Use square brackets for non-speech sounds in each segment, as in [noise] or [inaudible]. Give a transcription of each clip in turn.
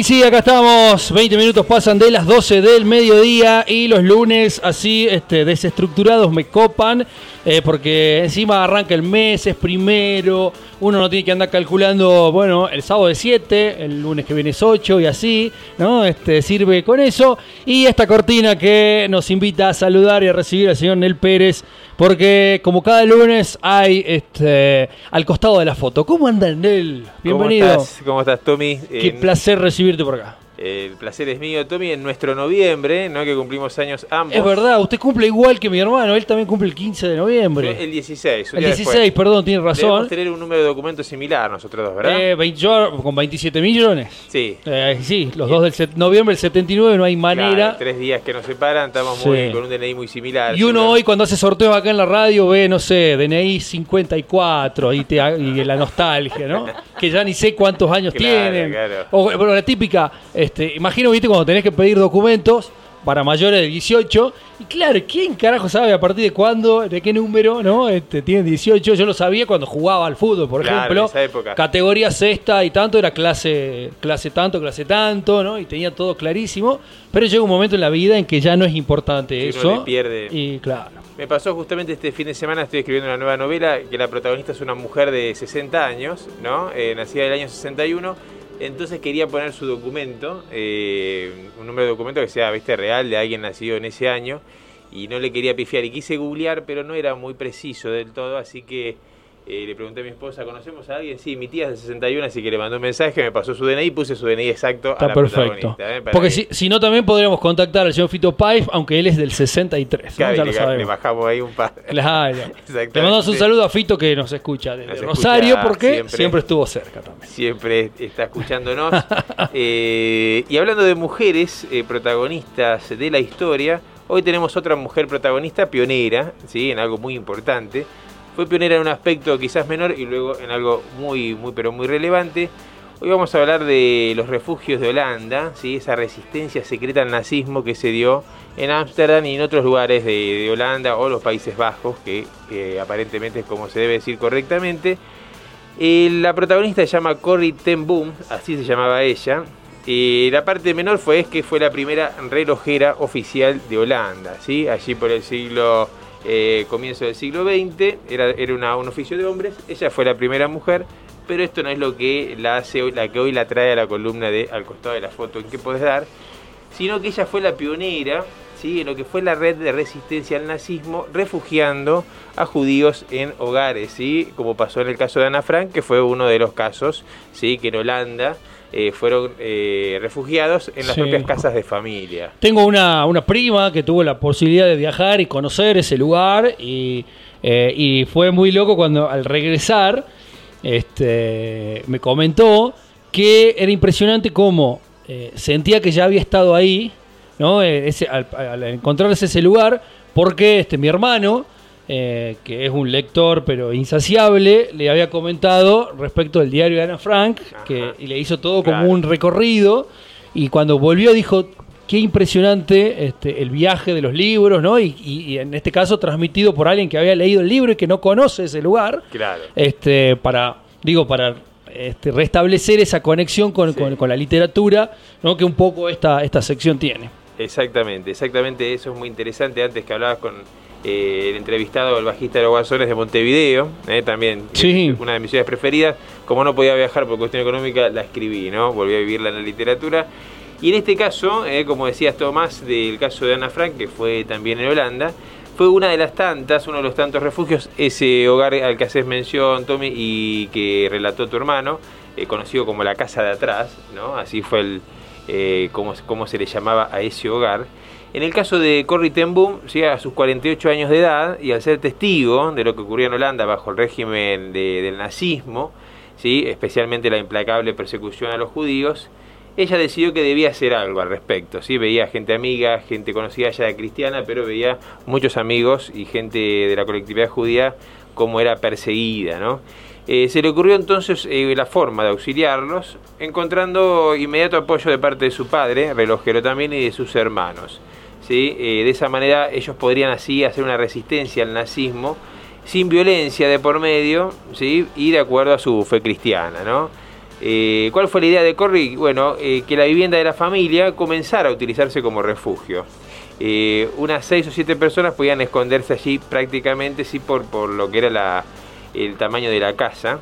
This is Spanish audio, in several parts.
Y sí, acá estamos, 20 minutos pasan de las 12 del mediodía y los lunes así este, desestructurados me copan eh, porque encima arranca el mes, es primero, uno no tiene que andar calculando, bueno, el sábado es 7, el lunes que viene es 8 y así, ¿no? Este, sirve con eso. Y esta cortina que nos invita a saludar y a recibir al señor Nel Pérez, porque como cada lunes hay este, al costado de la foto. ¿Cómo anda Nel? Bienvenido. ¿Cómo estás, ¿Cómo estás Tommy? Qué Eh, placer recibirte por acá. El placer es mío, Tommy, en nuestro noviembre, ¿no? Que cumplimos años ambos. Es verdad, usted cumple igual que mi hermano, él también cumple el 15 de noviembre. El 16. un El día 16, después. perdón, tiene Debemos razón. tener un número de documento similar nosotros dos, ¿verdad? Eh, 20 yo con 27 millones. sí. Eh, sí, los dos del set- noviembre del 79, no hay manera. Claro, tres días que nos separan, estamos Sí. muy, con un DNI muy similar. Y uno hoy cuando hace sorteos acá en la radio ve, no sé, DNI 54 y, te, y la nostalgia, ¿no? [laughs] Que ya ni sé cuántos años Claro, tienen. claro. O bueno, la típica, este, imagino, viste, cuando tenés que pedir documentos para mayores de 18. Y claro, ¿quién carajo sabe a partir de cuándo, de qué número, no? Este, tienen 18. Yo lo sabía cuando jugaba al fútbol, por Claro, ejemplo. en esa época. Categoría sexta y tanto, era clase, clase tanto, clase tanto, ¿no? Y tenía todo clarísimo. Pero llega un momento en la vida en que ya no es importante uno eso. le pierde. Y claro. Me pasó justamente este fin de semana, estoy escribiendo una nueva novela, que la protagonista es una mujer de 60 años, ¿no? Eh, nacida del año 61. Entonces quería poner su documento, eh, un número de documento que sea, viste, real de alguien nacido en ese año. Y no le quería pifiar. Y quise googlear, pero no era muy preciso del todo. Así que eh, le pregunté a mi esposa, ¿conocemos a alguien? Sí, mi tía es del 61, así que le mandó un mensaje, me pasó su DNI y puse su DNI exacto a Está la perfecto. ¿eh? Porque que- si, si no, también podríamos contactar al señor Fito Paif, aunque él es del 63. ¿no? Claro, Ya y lo le, le sabemos. bajamos ahí un par. Claro. [laughs] Le mandamos un saludo a Fito que nos escucha desde Nos escucha Rosario porque siempre. siempre. estuvo cerca también. siempre está escuchándonos. [laughs] Eh, y hablando de mujeres eh, protagonistas de la historia, hoy tenemos otra mujer protagonista pionera, ¿sí? en algo muy importante. Fue pionera en un aspecto quizás menor y luego en algo muy, muy, pero muy relevante. Hoy vamos a hablar de los refugios de Holanda, ¿sí? esa resistencia secreta al nazismo que se dio en Ámsterdam y en otros lugares de, Holanda o los Países Bajos, que, que aparentemente es como se debe decir correctamente. Eh, la protagonista se llama Corrie ten Boom, así se llamaba ella. Eh, la parte menor fue es que fue la primera relojera oficial de Holanda, ¿sí? allí por el siglo eh, comienzo del siglo XX, era, era una- un oficio de hombres, ella fue la primera mujer, pero esto no es lo que la hace hoy, la que hoy la trae a la columna de al costado de la foto en que podés dar, sino que ella fue la pionera ¿sí? en lo que fue la red de resistencia al nazismo, refugiando a judíos en hogares, ¿sí? como pasó en el caso de Ana Frank, que fue uno de los casos ¿sí? que en Holanda eh, fueron eh, refugiados en las Sí. propias casas de familia. Tengo una, una prima que tuvo la posibilidad de viajar y conocer ese lugar y, eh, y fue muy loco cuando al regresar este, me comentó que era impresionante cómo eh, sentía que ya había estado ahí, ¿no? Ese- al, al encontrarse ese lugar, porque este, mi hermano, eh, que es un lector pero insaciable, le había comentado respecto del diario de Ana Frank, que, Ajá. y le hizo todo Claro. como un recorrido, y cuando volvió dijo, qué impresionante este, el viaje de los libros, ¿no? Y, y- y en este caso transmitido por alguien que había leído el libro y que no conoce ese lugar, Claro. este, para, digo, para este, restablecer esa conexión con, Sí. con- con la literatura, ¿no? Que un poco esta, esta sección tiene. Exactamente, exactamente, eso es muy interesante. Antes que hablabas con eh, el entrevistado, el bajista de los Guasones de Montevideo, eh, también Sí. una de mis ciudades preferidas. Como no podía viajar por cuestión económica, la escribí, ¿no? Volví a vivirla en la literatura. Y en este caso, eh, como decías Tomás, del caso de Ana Frank, que fue también en Holanda, fue una de las tantas, uno de los tantos refugios, ese hogar al que haces mención, Tommy, y que relató tu hermano, conocido como la casa de atrás, ¿no? Así fue el, cómo, cómo se le llamaba a ese hogar. En el caso de Corrie ten Boom, a sus 48 años de edad y al ser testigo de lo que ocurría en Holanda bajo el régimen de- del nazismo, ¿sí? especialmente la implacable persecución a los judíos, ella decidió que debía hacer algo al respecto. ¿sí? Veía gente amiga, gente conocida ya cristiana, pero veía muchos amigos y gente de la colectividad judía como era perseguida. ¿no? Eh, se le ocurrió entonces eh, la forma de auxiliarlos, encontrando inmediato apoyo de parte de su padre, relojero también, y de sus hermanos. Eh, de esa manera ellos podrían así hacer una resistencia al nazismo sin violencia de por medio ¿sí? y de acuerdo a su fe cristiana. ¿no? Eh, ¿Cuál fue la idea de Corry? Bueno, eh, que la vivienda de la familia comenzara a utilizarse como refugio. Unas seis o siete personas podían esconderse allí prácticamente, sí, por, por lo que era el tamaño de la casa.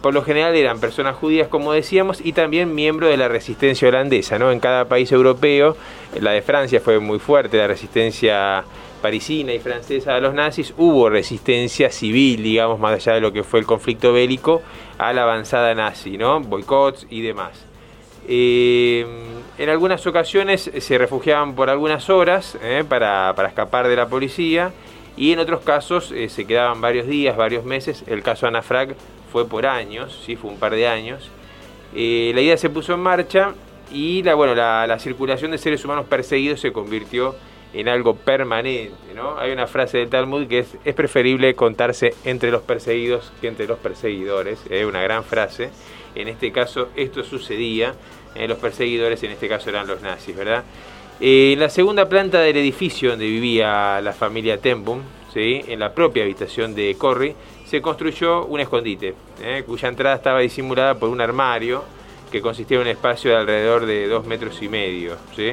Por lo general eran personas judías, como decíamos, y también miembros de la resistencia holandesa. En cada país europeo, la de Francia fue muy fuerte, la resistencia parisina y francesa a los nazis, hubo resistencia civil, digamos, más allá de lo que fue el conflicto bélico, a la avanzada nazi, ¿no? Boicots y demás. Eh, en algunas ocasiones se refugiaban por algunas horas ¿eh? para, escapar de la policía y en otros casos eh, se quedaban varios días, varios meses. El caso Ana Frank fue por años, ¿sí? fue un par de años. la idea se puso en marcha y la, bueno, la, la circulación de seres humanos perseguidos se convirtió en algo permanente. ¿no? Hay una frase del Talmud que es, es preferible contarse entre los perseguidos que entre los perseguidores. Es una gran frase. En este caso esto sucedía. Eh, los perseguidores en este caso eran los nazis, ¿verdad? Eh, en la segunda planta del edificio donde vivía la familia Tempum, ¿sí? en la propia habitación de Corry, se construyó un escondite, ¿eh? cuya entrada estaba disimulada por un armario que consistía en un espacio de alrededor de dos metros y medio. ¿sí?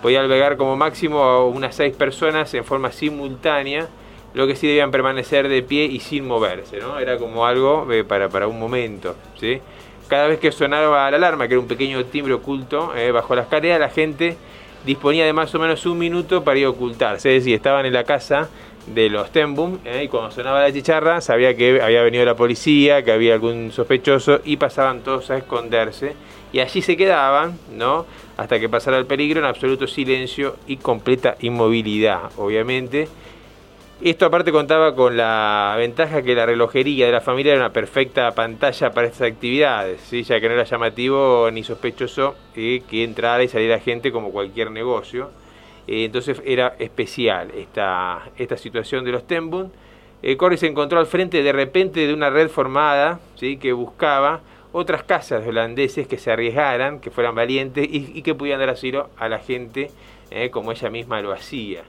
podía albergar como máximo a unas seis personas en forma simultánea, lo que sí debían permanecer de pie y sin moverse, ¿no? Era como algo eh, para, para un momento, ¿sí? Cada vez que sonaba la alarma, que era un pequeño timbre oculto eh, bajo la escalera, la gente disponía de más o menos un minuto para ir a ocultarse, es decir, estaban en la casa de los Tembum eh, y cuando sonaba la chicharra sabía que había venido la policía, que había algún sospechoso y pasaban todos a esconderse y allí se quedaban, ¿no? hasta que pasara el peligro en absoluto silencio y completa inmovilidad, obviamente. Esto aparte contaba con la ventaja que la relojería de la familia era una perfecta pantalla para estas actividades, ¿sí? ya que no era llamativo ni sospechoso eh, que entrara y saliera gente como cualquier negocio. Eh, entonces era especial esta, esta situación de los Tembun. Eh, Corey se encontró al frente de repente de una red formada ¿sí? que buscaba otras casas de holandeses que se arriesgaran, que fueran valientes y, que pudieran dar asilo a la gente eh, como ella misma lo hacía.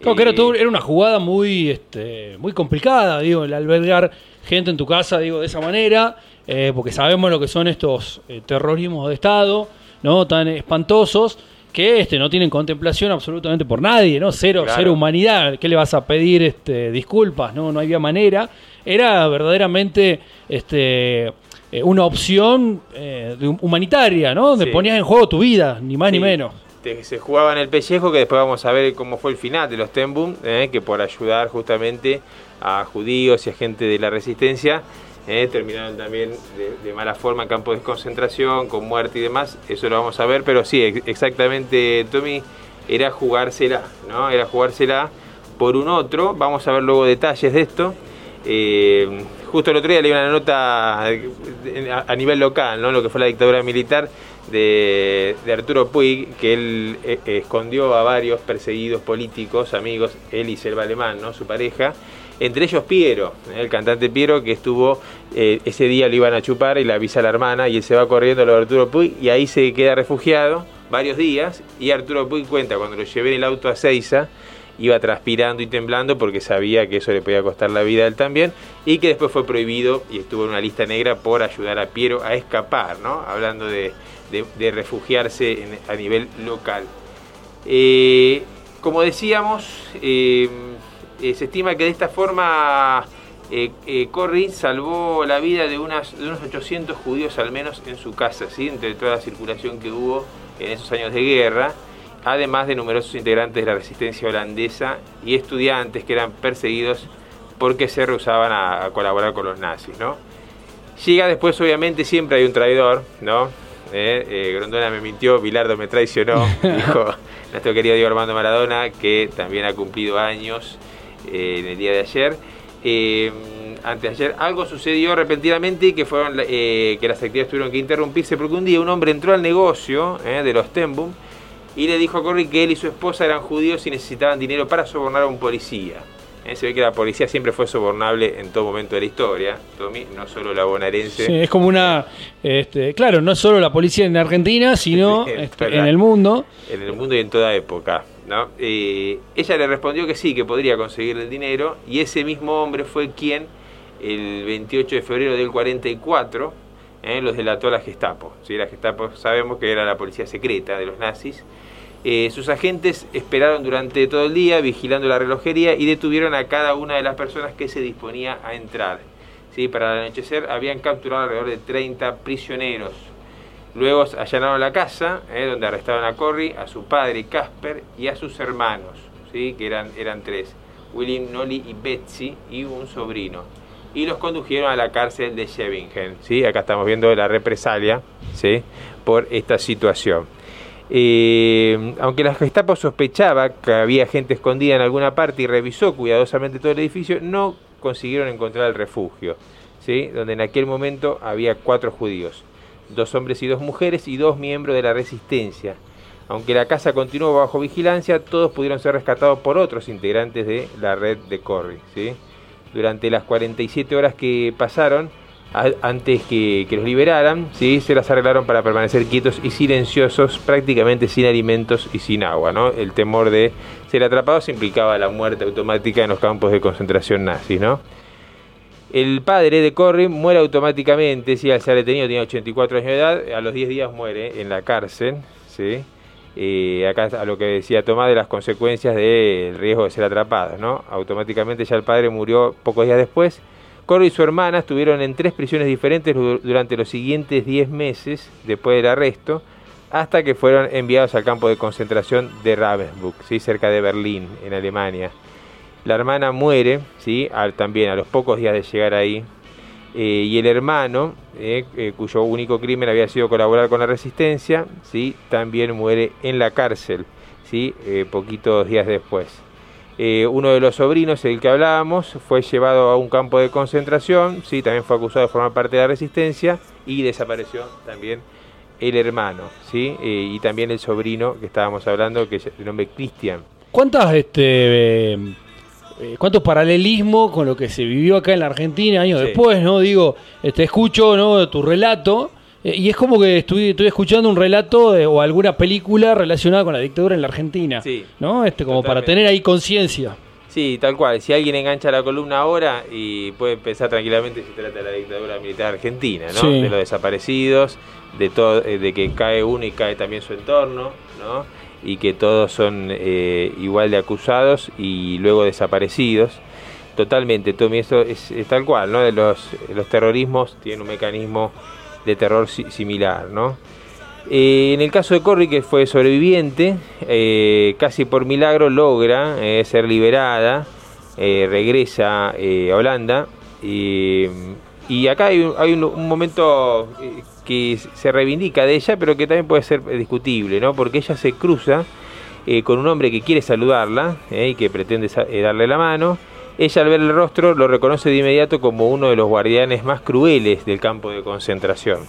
Claro, que era, todo, era una jugada muy, este, muy complicada, digo, el albergar gente en tu casa, digo, de esa manera, eh, porque sabemos lo que son estos eh, terrorismos de Estado, ¿no? Tan espantosos, que este, no tienen contemplación absolutamente por nadie, ¿no? Cero, cero humanidad. ¿Qué le vas a pedir este, disculpas? No, no había manera. Era verdaderamente este, eh, una opción eh, humanitaria, ¿no? Donde ponías en juego tu vida, ni más ni menos. se jugaba en el pellejo, que después vamos a ver cómo fue el final de los Tembum, eh, que por ayudar justamente a judíos y a gente de la resistencia, terminaron también de, mala forma en campos de concentración, con muerte y demás. Eso lo vamos a ver, pero sí, exactamente, Tommy, era jugársela, ¿no? Era jugársela por un otro. Vamos a ver luego detalles de esto. Justo el otro día leí una nota a nivel local, ¿no? lo que fue la dictadura militar de, Arturo Puig, que él eh, escondió a varios perseguidos políticos, amigos, él y Selva Alemán, ¿no? su pareja, entre ellos Piero, ¿eh? el cantante Piero, que estuvo, eh, ese día lo iban a chupar y le avisa a la hermana y él se va corriendo a lo de Arturo Puig y ahí se queda refugiado varios días y Arturo Puig cuenta cuando lo llevé en el auto a Seiza, iba transpirando y temblando porque sabía que eso le podía costar la vida a él también y que después fue prohibido y estuvo en una lista negra por ayudar a Piero a escapar, ¿no? hablando de, refugiarse a nivel local. Eh, como decíamos, eh, se estima que de esta forma Corry salvó la vida de, unas, de unos 800 judíos al menos en su casa, ¿sí? entre toda la circulación que hubo en esos años de guerra además de numerosos integrantes de la resistencia holandesa y estudiantes que eran perseguidos porque se rehusaban a, colaborar con los nazis, ¿no? Llega después, obviamente, siempre hay un traidor, ¿no? Eh, eh, Grondona me mintió, Bilardo me traicionó, [laughs] dijo nuestro querido Diego Armando Maradona, que también ha cumplido años eh, en el día de ayer. antes de ayer algo sucedió repentinamente que fueron que las actividades tuvieron que interrumpirse porque un día un hombre entró al negocio de los Tembum y le dijo a Corry que él y su esposa eran judíos y necesitaban dinero para sobornar a un policía. Eh, se ve que la policía siempre fue sobornable en todo momento de la historia, Tommy, no solo la bonaerense. Sí, es como una, este, claro, no solo la policía en Argentina, sino [laughs] este, en el mundo. En el mundo y en toda época. ¿no? Eh, ella le respondió que sí, que podría conseguir el dinero, y ese mismo hombre fue quien, el 28 de febrero del 44, eh, los delató la Gestapo. ¿sí? La Gestapo sabemos que era la policía secreta de los nazis. Eh, sus agentes esperaron durante todo el día vigilando la relojería y detuvieron a cada una de las personas que se disponía a entrar. ¿sí? Para el anochecer habían capturado alrededor de 30 prisioneros. Luego allanaron la casa, eh, donde arrestaron a Corrie, a su padre Casper y a sus hermanos, ¿sí? que eran, eran tres, William, Nolly y Betsy, y un sobrino y los condujeron a la cárcel de Shevingen. ¿sí? Acá estamos viendo la represalia ¿sí? por esta situación. Eh, aunque la Gestapo sospechaba que había gente escondida en alguna parte y revisó cuidadosamente todo el edificio, no consiguieron encontrar el refugio, ¿sí? donde en aquel momento había cuatro judíos, dos hombres y dos mujeres y dos miembros de la resistencia. Aunque la casa continuó bajo vigilancia, todos pudieron ser rescatados por otros integrantes de la red de Corrie. ¿sí? durante las 47 horas que pasaron antes que, los liberaran, ¿sí? se las arreglaron para permanecer quietos y silenciosos, prácticamente sin alimentos y sin agua. ¿no? El temor de ser atrapados implicaba la muerte automática en los campos de concentración nazis. ¿no? El padre de Corrie muere automáticamente, si al ser detenido tenía 84 años de edad, a los 10 días muere en la cárcel. ¿sí? eh, acá a lo que decía Tomás de las consecuencias del riesgo de ser atrapados, ¿no? Automáticamente ya el padre murió pocos días después. Coro y su hermana estuvieron en tres prisiones diferentes durante los siguientes 10 meses después del arresto, hasta que fueron enviados al campo de concentración de Ravensbrück, ¿sí? cerca de Berlín, en Alemania. La hermana muere, ¿sí? también a los pocos días de llegar ahí, eh, y el hermano, eh, eh, cuyo único crimen había sido colaborar con la resistencia, ¿sí? también muere en la cárcel, ¿sí? poquitos días después. Uno de los sobrinos, el que hablábamos, fue llevado a un campo de concentración, ¿sí? también fue acusado de formar parte de la resistencia y desapareció también el hermano, ¿sí? y también el sobrino que estábamos hablando, que es el nombre Cristian. ¿Cuántas este, eh, cuánto paralelismo con lo que se vivió acá en la Argentina años después, ¿no? Digo, te este, escucho, ¿no? Tu relato. Eh, y es como que estoy, estoy escuchando un relato o alguna película relacionada con la dictadura en la Argentina. ¿No? Este, como para tener ahí conciencia. Sí, tal cual. Si alguien engancha la columna ahora y puede pensar tranquilamente si trata de la dictadura militar argentina, ¿no? De los desaparecidos, de todo, eh, de que cae uno y cae también su entorno, ¿no? y que todos son eh, igual de acusados y luego desaparecidos. Totalmente, Tommy, eso es, tal cual, ¿no? Los, los terrorismos tienen un mecanismo de terror similar, ¿no? Eh, en el caso de Corrie, que fue sobreviviente, eh, casi por milagro logra ser liberada, regresa a Holanda y acá hay, hay un, momento que se reivindica de ella, pero que también puede ser discutible, ¿no? Porque ella se cruza eh, con un hombre que quiere saludarla eh, y que pretende eh, darle la mano. Ella al ver el rostro lo reconoce de inmediato como uno de los guardianes más crueles del campo de concentración.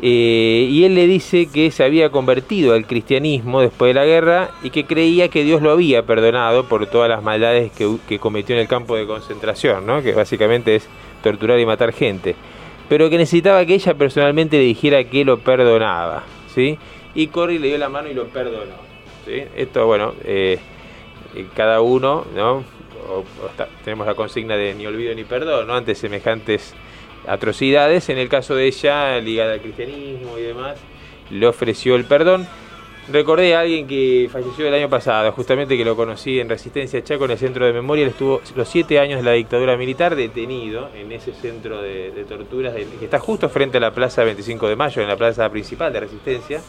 y él le dice que se había convertido al cristianismo después de la guerra y que creía que Dios lo había perdonado por todas las maldades que, cometió en el campo de concentración, ¿no? que básicamente es torturar y matar gente pero que necesitaba que ella personalmente le dijera que lo perdonaba, ¿sí? Y Corrie le dio la mano y lo perdonó, ¿sí? Esto, bueno, eh, eh, cada uno, ¿no? Tenemos la consigna de ni olvido ni perdón, ¿no? Ante semejantes atrocidades, en el caso de ella, ligada al cristianismo y demás, le ofreció el perdón Recordé a alguien que falleció el año pasado, justamente que lo conocí en Resistencia Chaco, en el centro de memoria. Él estuvo los siete años de la dictadura militar detenido en ese centro de, torturas que está justo frente a la plaza 25 de mayo, en la plaza principal de Resistencia.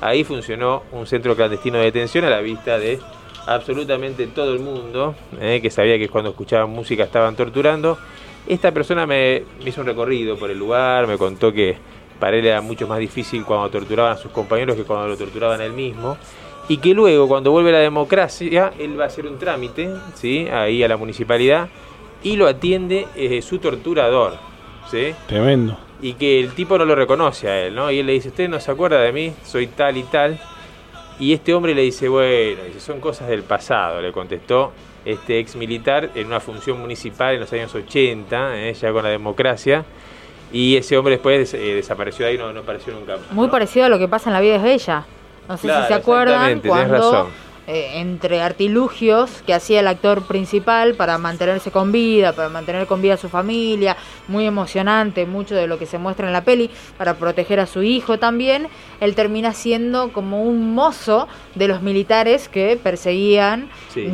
Ahí funcionó un centro clandestino de detención a la vista de absolutamente todo el mundo, eh, que sabía que cuando escuchaban música estaban torturando. Esta persona me hizo un recorrido por el lugar, me contó que para él era mucho más difícil cuando torturaban a sus compañeros que cuando lo torturaban a él mismo. Y que luego, cuando vuelve la democracia, él va a hacer un trámite, ¿sí? Ahí a la municipalidad, y lo atiende eh, su torturador, ¿sí? Tremendo. Y que el tipo no lo reconoce a él, ¿no? Y él le dice, usted no se acuerda de mí, soy tal y tal. Y este hombre le dice, bueno, son cosas del pasado, le contestó este ex militar en una función municipal en los años 80, ¿eh? ya con la democracia y ese hombre después eh, desapareció de ahí, no, no apareció nunca Muy parecido a lo que pasa en La vida es bella. No sé si se acuerdan cuando eh, entre artilugios que hacía el actor principal para mantenerse con vida, para mantener con vida a su familia, muy emocionante, mucho de lo que se muestra en la peli, para proteger a su hijo también, él termina siendo como un mozo de los militares que perseguían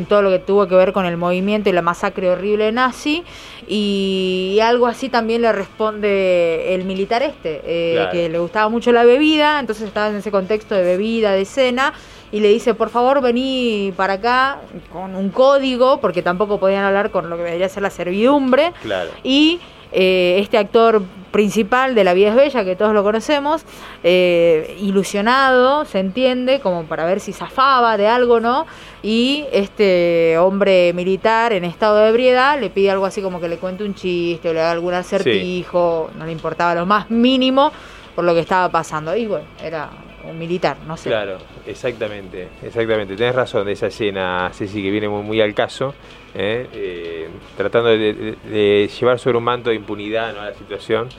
todo lo que tuvo que ver con el movimiento y la masacre horrible nazi, y algo así también le responde el militar este, eh, que le gustaba mucho la bebida, entonces estaba en ese contexto de bebida, de cena, y le dice, por favor, vení para acá con un código, porque tampoco podían hablar con lo que debería ser la servidumbre. Claro. Y eh, este actor principal de La vida es bella, que todos lo conocemos, eh, ilusionado, se entiende, como para ver si zafaba de algo, ¿no? Y este hombre militar en estado de ebriedad le pide algo así como que le cuente un chiste o le haga algún acertijo, no le importaba lo más mínimo por lo que estaba pasando. Y bueno, era militar, no sé. Claro, exactamente, exactamente. Tenés razón de esa escena, Ceci, que viene muy, al caso, ¿eh? Eh, tratando de, llevar sobre un manto de impunidad ¿no? a la situación.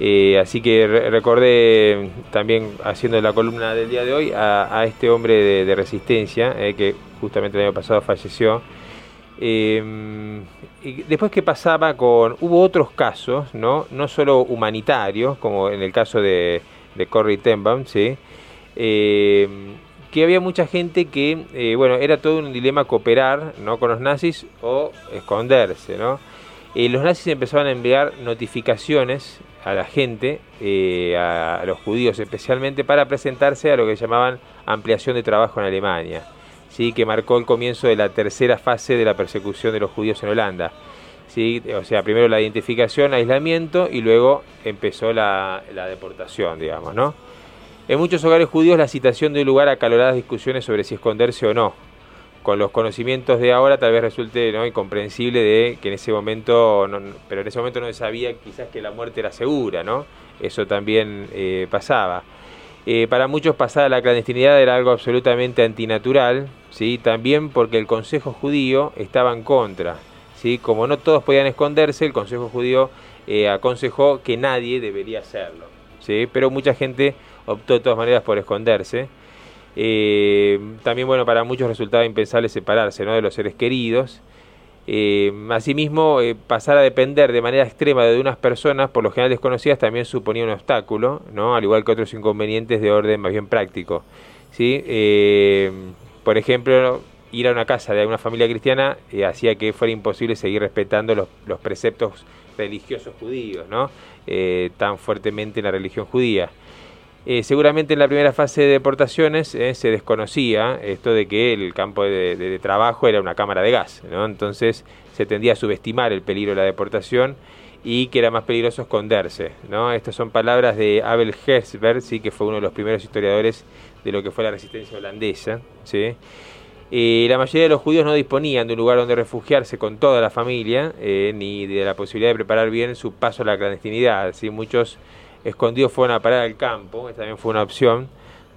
Eh, así que recordé también haciendo la columna del día de hoy a, este hombre de, resistencia que justamente el año pasado falleció. y después que pasaba con, hubo otros casos, no, no solo humanitarios, como en el caso de, de Corrie Tenbaum, ¿sí? Eh, que había mucha gente que, eh, bueno, era todo un dilema cooperar ¿no? con los nazis o esconderse, ¿no? Eh, los nazis empezaban a enviar notificaciones a la gente, a, los judíos especialmente, para presentarse a lo que llamaban ampliación de trabajo en Alemania, ¿sí? que marcó el comienzo de la tercera fase de la persecución de los judíos en Holanda. ¿sí? O sea, primero la identificación, aislamiento y luego empezó la, la deportación, digamos, ¿no? En muchos hogares judíos la citación dio lugar a caloradas discusiones sobre si esconderse o no. Con los conocimientos de ahora tal vez resulte ¿no? incomprensible de que en ese momento, pero en ese momento no se sabía quizás que la muerte era segura, ¿no? Eso también eh, pasaba. Eh, para muchos pasar la clandestinidad era algo absolutamente antinatural, ¿sí? también porque el Consejo Judío estaba en contra. ¿sí? Como no todos podían esconderse, el Consejo Judío eh, aconsejó que nadie debería hacerlo. ¿sí? Pero mucha gente optó de todas maneras por esconderse. Eh, también, bueno, para muchos resultaba impensable separarse ¿no? de los seres queridos. Eh, asimismo, eh, pasar a depender de manera extrema de unas personas, por lo general desconocidas, también suponía un obstáculo, ¿no? al igual que otros inconvenientes de orden más bien práctico. ¿sí? por ejemplo, ir a una casa de una familia cristiana hacía que fuera imposible seguir respetando los, los preceptos religiosos judíos, ¿no? tan fuertemente en la religión judía. Eh, seguramente en la primera fase de deportaciones eh, se desconocía esto de que el campo de, trabajo era una cámara de gas, ¿no? entonces se tendía a subestimar el peligro de la deportación y que era más peligroso esconderse. ¿no? Estas son palabras de Abel Herzberg, ¿sí? que fue uno de los primeros historiadores de lo que fue la resistencia holandesa. ¿sí? Eh, la mayoría de los judíos no disponían de un lugar donde refugiarse con toda la familia, ni de la posibilidad de preparar bien su paso a la clandestinidad. ¿sí? Muchos escondidos fueron a parar al campo, esta también fue una opción,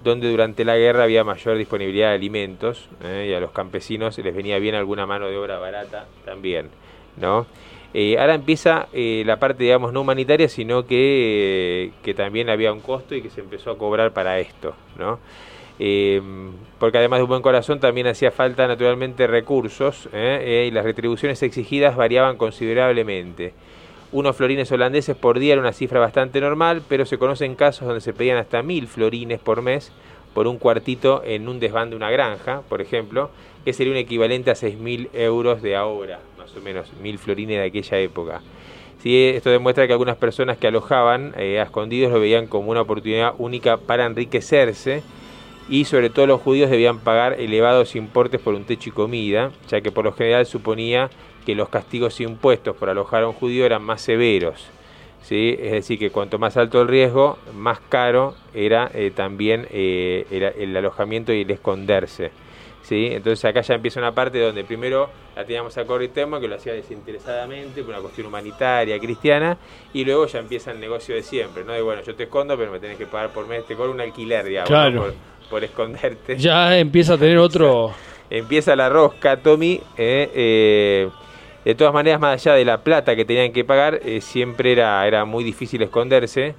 donde durante la guerra había mayor disponibilidad de alimentos eh, y a los campesinos les venía bien alguna mano de obra barata también, ¿no? Eh, ahora empieza eh, la parte, digamos, no humanitaria, sino que, que, también había un costo y que se empezó a cobrar para esto, ¿no? porque además de un buen corazón también hacía falta naturalmente recursos y las retribuciones exigidas variaban considerablemente unos florines holandeses por día era una cifra bastante normal, pero se conocen casos donde se pedían hasta mil florines por mes por un cuartito en un desván de una granja, por ejemplo, que sería un equivalente a mil euros de ahora, más o menos, mil florines de aquella época. Sí, esto demuestra que algunas personas que alojaban eh, a escondidos lo veían como una oportunidad única para enriquecerse y sobre todo los judíos debían pagar elevados importes por un techo y comida, ya que por lo general suponía que los castigos impuestos por alojar a un judío eran más severos. ¿sí? Es decir, que cuanto más alto el riesgo, más caro era eh, también eh, el, alojamiento y el esconderse. ¿sí? Entonces acá ya empieza una parte donde primero la teníamos a Corritemo, que lo hacía desinteresadamente, por una cuestión humanitaria, cristiana, y luego ya empieza el negocio de siempre, ¿no? De bueno, yo te escondo, pero me tenés que pagar por mes, te cobro un alquiler, digamos, por, esconderte. Ya empieza a tener [laughs] otro... empieza la rosca, Tommy, eh, de todas maneras, más allá de la plata que tenían que pagar, eh, siempre era, era muy difícil esconderse,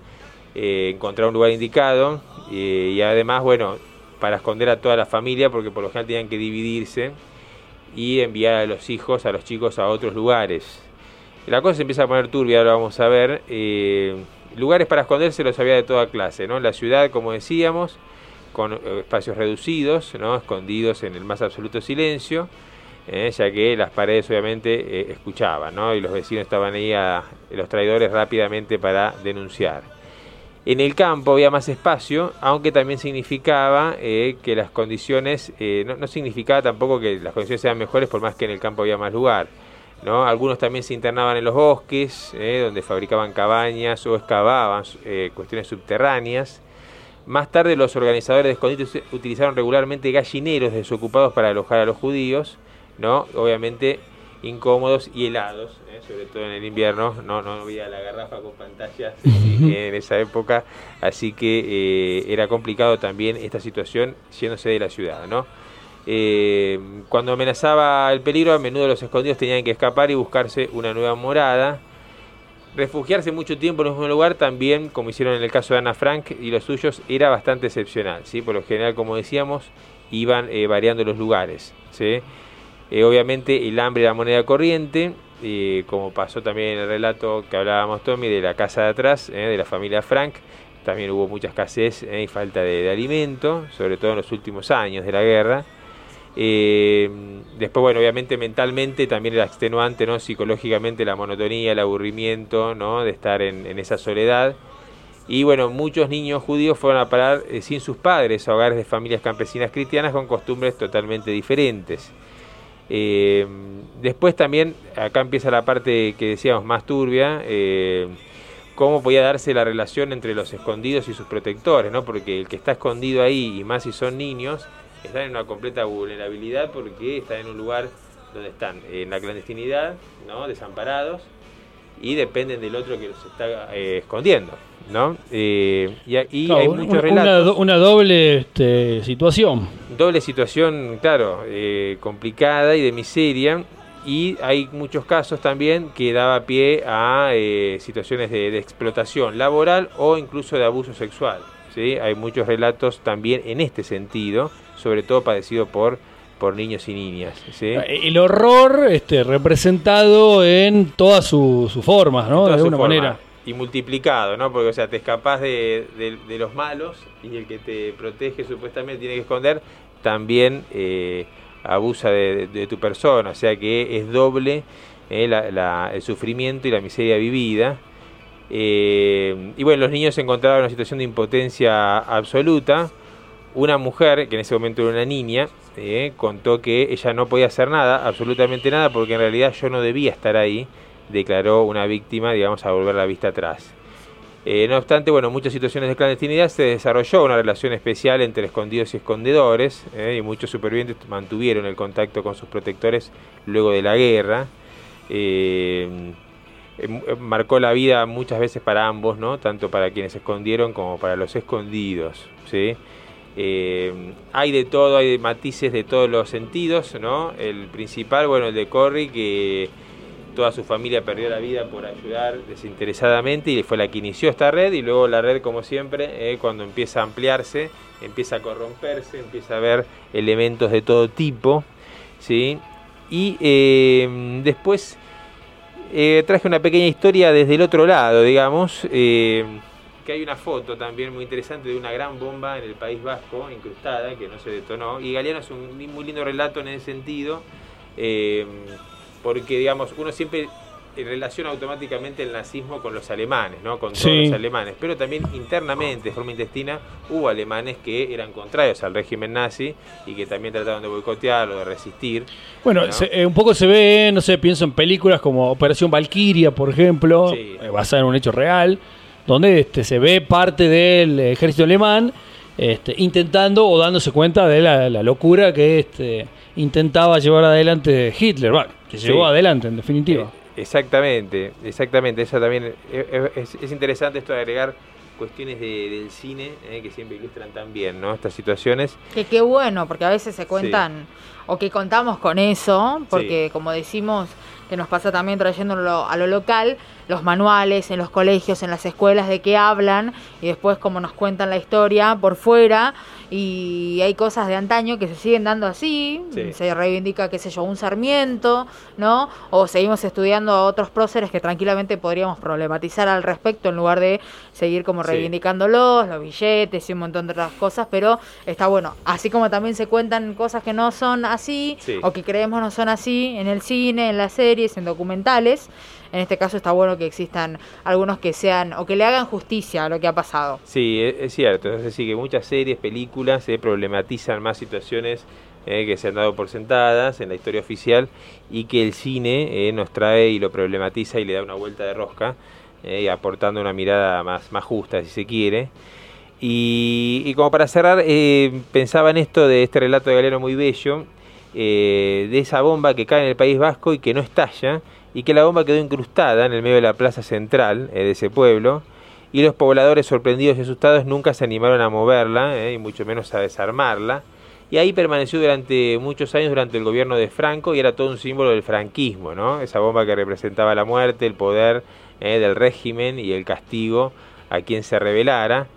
eh, encontrar un lugar indicado eh, y además, bueno, para esconder a toda la familia, porque por lo general tenían que dividirse y enviar a los hijos, a los chicos a otros lugares. La cosa se empieza a poner turbia, ahora vamos a ver. Eh, lugares para esconderse los había de toda clase, ¿no? La ciudad, como decíamos, con eh, espacios reducidos, ¿no? escondidos en el más absoluto silencio, eh, ya que las paredes obviamente escuchaban, ¿no? y los vecinos estaban ahí a los traidores rápidamente para denunciar. En el campo había más espacio, aunque también significaba que las condiciones, no, no significaba tampoco que las condiciones sean mejores por más que en el campo había más lugar. Algunos también se internaban en los bosques, eh, donde fabricaban cabañas o excavaban eh, cuestiones subterráneas. Más tarde los organizadores de escondites utilizaron regularmente gallineros desocupados para alojar a los judíos, ¿no? obviamente incómodos y helados, eh, sobre todo en el invierno, no, no había la garrafa con pantallas [laughs] en esa época, así que era complicado también esta situación yéndose de la ciudad. ¿no? Eh, cuando amenazaba el peligro, a menudo los escondidos tenían que escapar y buscarse una nueva morada. Refugiarse mucho tiempo en un mismo lugar también, como hicieron en el caso de Ana Frank y los suyos, era bastante excepcional. ¿sí? Por lo general, como decíamos, iban eh, variando los lugares. ¿sí? Eh, obviamente el hambre era moneda corriente, como pasó también en el relato que hablábamos, Tommy, de la casa de atrás, de la familia Frank. También hubo mucha escasez y falta de alimento, sobre todo en los últimos años de la guerra. Eh, después, bueno, obviamente mentalmente también era extenuante, ¿no? Psicológicamente la monotonía, el aburrimiento, ¿no? De estar en, esa soledad. Y bueno, muchos niños judíos fueron a parar eh, sin sus padres a hogares de familias campesinas cristianas con costumbres totalmente diferentes. Eh, después también, acá empieza la parte que decíamos más turbia, cómo podía darse la relación entre los escondidos y sus protectores, ¿no? Porque el que está escondido ahí, y más si son niños, están en una completa vulnerabilidad porque están en un lugar donde están en la clandestinidad, ¿no? desamparados, y dependen del otro que los está eh, escondiendo. ¿no? Eh, y, hay muchos relatos. Una, doble este, situación. Doble situación, claro, eh, complicada y de miseria. Y hay muchos casos también que daba pie a situaciones de, de, explotación laboral o incluso de abuso sexual. ¿sí? Hay muchos relatos también en este sentido sobre todo padecido por, por niños y niñas. Eh, el horror este, representado en todas sus formas, ¿no? de alguna manera. Y multiplicado, ¿no? Porque, o sea, te escapas de, los malos y el que te protege supuestamente tiene que esconder, también eh, abusa de, tu persona. O sea que es doble eh, el sufrimiento y la miseria vivida. y bueno, los niños se encontraban en una situación de impotencia absoluta una mujer, que en ese momento era una niña, eh, contó que ella no podía hacer nada, absolutamente nada, porque en realidad yo no debía estar ahí, declaró una víctima, digamos, a volver la vista atrás. Eh, no obstante, bueno, en muchas situaciones de clandestinidad se desarrolló una relación especial entre escondidos y escondedores, eh, y muchos supervivientes mantuvieron el contacto con sus protectores luego de la guerra. marcó la vida muchas veces para ambos, ¿no? tanto para quienes escondieron como para los escondidos. ¿sí? Eh, hay de todo, hay matices de todos los sentidos, ¿no? El principal, bueno, el de Corry, que toda su familia perdió la vida por ayudar desinteresadamente y fue la que inició esta red y luego la red, como siempre, eh, cuando empieza a ampliarse, empieza a corromperse, empieza a ver elementos de todo tipo, ¿sí? Y eh, después traje una pequeña historia desde el otro lado, digamos que hay una foto también muy interesante de una gran bomba en el País Vasco, incrustada, que no se detonó. Y Galeano es un muy lindo relato en ese sentido, eh, porque digamos, uno siempre relaciona automáticamente el nazismo con los alemanes, ¿no? con todos los alemanes, pero también internamente, de forma intestina, hubo alemanes que eran contrarios al régimen nazi y que también trataron de boicotearlo, de resistir. Bueno, eh, un poco se ve, no sé, pienso en películas como Operación Valkyria, por ejemplo, eh, basada en un hecho real donde este, se ve parte del ejército alemán este, intentando o dándose cuenta de la, locura que este, intentaba llevar adelante Hitler, bueno, que llevó adelante en definitiva. Eh, exactamente, exactamente. Eso también es, interesante esto de agregar cuestiones del cine eh, que siempre ilustran tan bien ¿no? estas situaciones. Que qué bueno, porque a veces se cuentan o que contamos con eso, porque como decimos que nos pasa también trayéndolo a lo local, los manuales en los colegios, en las escuelas, de qué hablan y después cómo nos cuentan la historia por fuera. Y hay cosas de antaño que se siguen dando así, se reivindica, qué sé yo, un Sarmiento, ¿no? O seguimos estudiando a otros próceres que tranquilamente podríamos problematizar al respecto en lugar de seguir como reivindicándolos, los billetes y un montón de otras cosas, pero está bueno. Así como también se cuentan cosas que no son así o que creemos no son así en el cine, en las en documentales. En este caso está bueno que existan algunos que sean o que le hagan justicia a lo que ha pasado. Sí, e, es, cierto. Es decir, que muchas series, películas se problematizan más situaciones eh, que se han dado por sentadas en la historia oficial y que el cine eh, nos trae y lo problematiza y le da una vuelta de rosca, eh, aportando una mirada más, más justa, si se quiere. Y, como para cerrar, pensaba en esto de este relato de Galeno muy bello, de esa bomba que cae en el País Vasco y que no estalla, y que la bomba quedó incrustada en el medio de la plaza central eh, de ese pueblo, y los pobladores sorprendidos y asustados nunca se animaron a moverla, eh, y mucho menos a desarmarla, y ahí permaneció durante muchos años durante el gobierno de Franco y era todo un símbolo del franquismo, ¿no? esa bomba que representaba la muerte, el poder eh, del régimen y el castigo a quien se rebelara.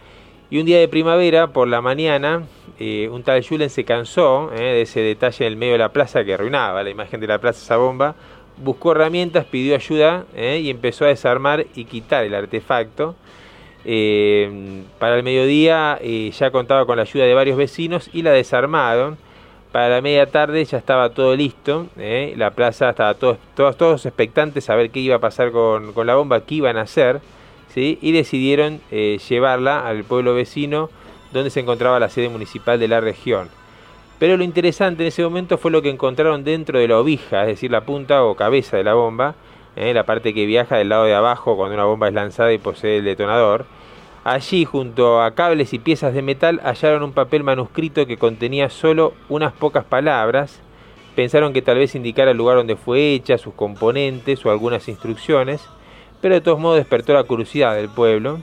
Y un día de primavera, por la mañana, un tal Julen se cansó de ese detalle en el medio de la plaza que arruinaba la imagen de la plaza esa bomba, buscó herramientas, pidió ayuda eh, y empezó a desarmar y quitar el artefacto. Eh, para el mediodía eh, ya contaba con la ayuda de varios vecinos y la desarmaron. Para la media tarde ya estaba todo listo, la plaza estaba todos, todos, todos expectantes a ver qué iba a pasar con, con la bomba, qué iban a hacer, y decidieron llevarla al pueblo vecino donde se encontraba la sede municipal de la región. Pero lo interesante en ese momento fue lo que encontraron dentro de la ovija, es decir, la punta o cabeza de la bomba, ¿eh? la parte que viaja del lado de abajo cuando una bomba es lanzada y posee el detonador. Allí, junto a cables y piezas de metal, hallaron un papel manuscrito que contenía solo unas pocas palabras. Pensaron que tal vez indicara el lugar donde fue hecha, sus componentes o algunas instrucciones, pero de todos modos despertó la curiosidad del pueblo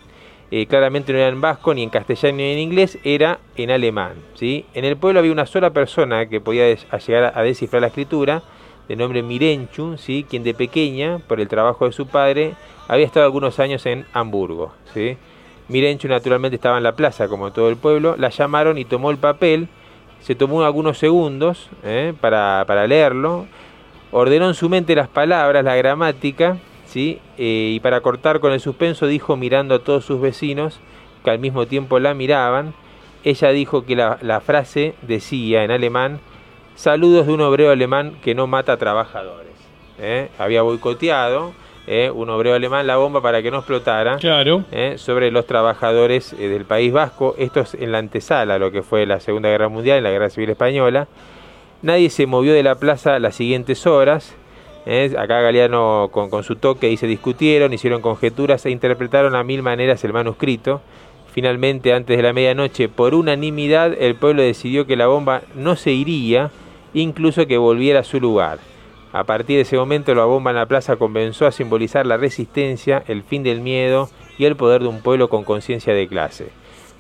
eh, claramente no era en vasco, ni en castellano, ni en inglés, era en alemán. ¿sí? En el pueblo había una sola persona que podía llegar a descifrar la escritura, de nombre Mirenchu, ¿sí? quien de pequeña, por el trabajo de su padre, había estado algunos años en Hamburgo. ¿sí? Mirenchu naturalmente estaba en la plaza, como todo el pueblo, la llamaron y tomó el papel, se tomó algunos segundos ¿eh? para, para leerlo, ordenó en su mente las palabras, la gramática, ¿sí? Eh, y para cortar con el suspenso dijo mirando a todos sus vecinos que al mismo tiempo la miraban, ella dijo que la, frase decía en alemán, saludos de un obrero alemán que no mata trabajadores. ¿eh? Había boicoteado ¿eh? un obrero alemán la bomba para que no explotara claro. sobre los trabajadores del País Vasco. Esto es en la antesala, lo que fue la Segunda Guerra Mundial, en la Guerra Civil Española. Nadie se movió de la plaza las siguientes horas. ¿Eh? Acá Galeano con, su toque se discutieron, hicieron conjeturas e interpretaron a mil maneras el manuscrito. Finalmente, antes de la medianoche, por unanimidad, el pueblo decidió que la bomba no se iría, incluso que volviera a su lugar. A partir de ese momento, la bomba en la plaza comenzó a simbolizar la resistencia, el fin del miedo y el poder de un pueblo con conciencia de clase.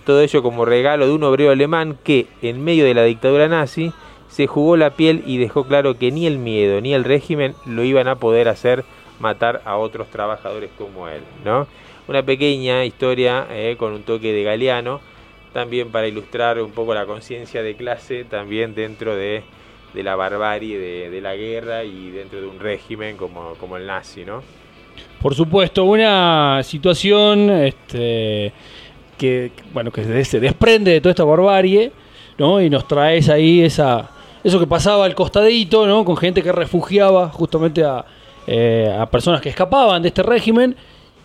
Todo ello como regalo de un obrero alemán que, en medio de la dictadura nazi, se jugó la piel y dejó claro que ni el miedo ni el régimen lo iban a poder hacer matar a otros trabajadores como él. ¿no? Una pequeña historia eh, con un toque de galeano, también para ilustrar un poco la conciencia de clase, también dentro de, la barbarie de, la guerra y dentro de un régimen como, como el nazi. ¿no? Por supuesto, una situación este, que, bueno, que se desprende de toda esta barbarie. ¿no? Y nos traes ahí esa, eso que pasaba al costadito, ¿no? Con gente que refugiaba justamente a, eh, a personas que escapaban de este régimen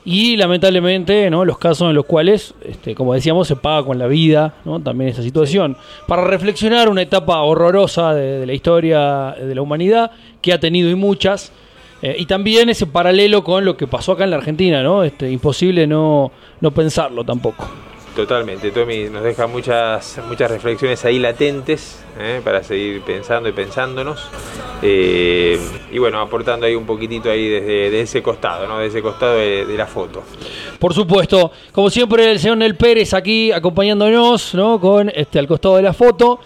y lamentablemente, ¿no? Los casos en los cuales, este, como decíamos, se paga con la vida, ¿no? También esa situación. Para reflexionar una etapa horrorosa de, la historia de la humanidad, que ha tenido y muchas, eh, y también ese paralelo con lo que pasó acá en la Argentina, ¿no? Este, imposible no, no pensarlo tampoco. Totalmente, Tommy nos deja muchas, muchas reflexiones ahí latentes ¿eh? para seguir pensando y pensándonos. Eh, y bueno, aportando ahí un poquitito ahí desde, ese costado, ¿no? De ese costado de, la foto. Por supuesto, como siempre, el señor Nel Pérez aquí acompañándonos, ¿no? Con este al costado de la foto.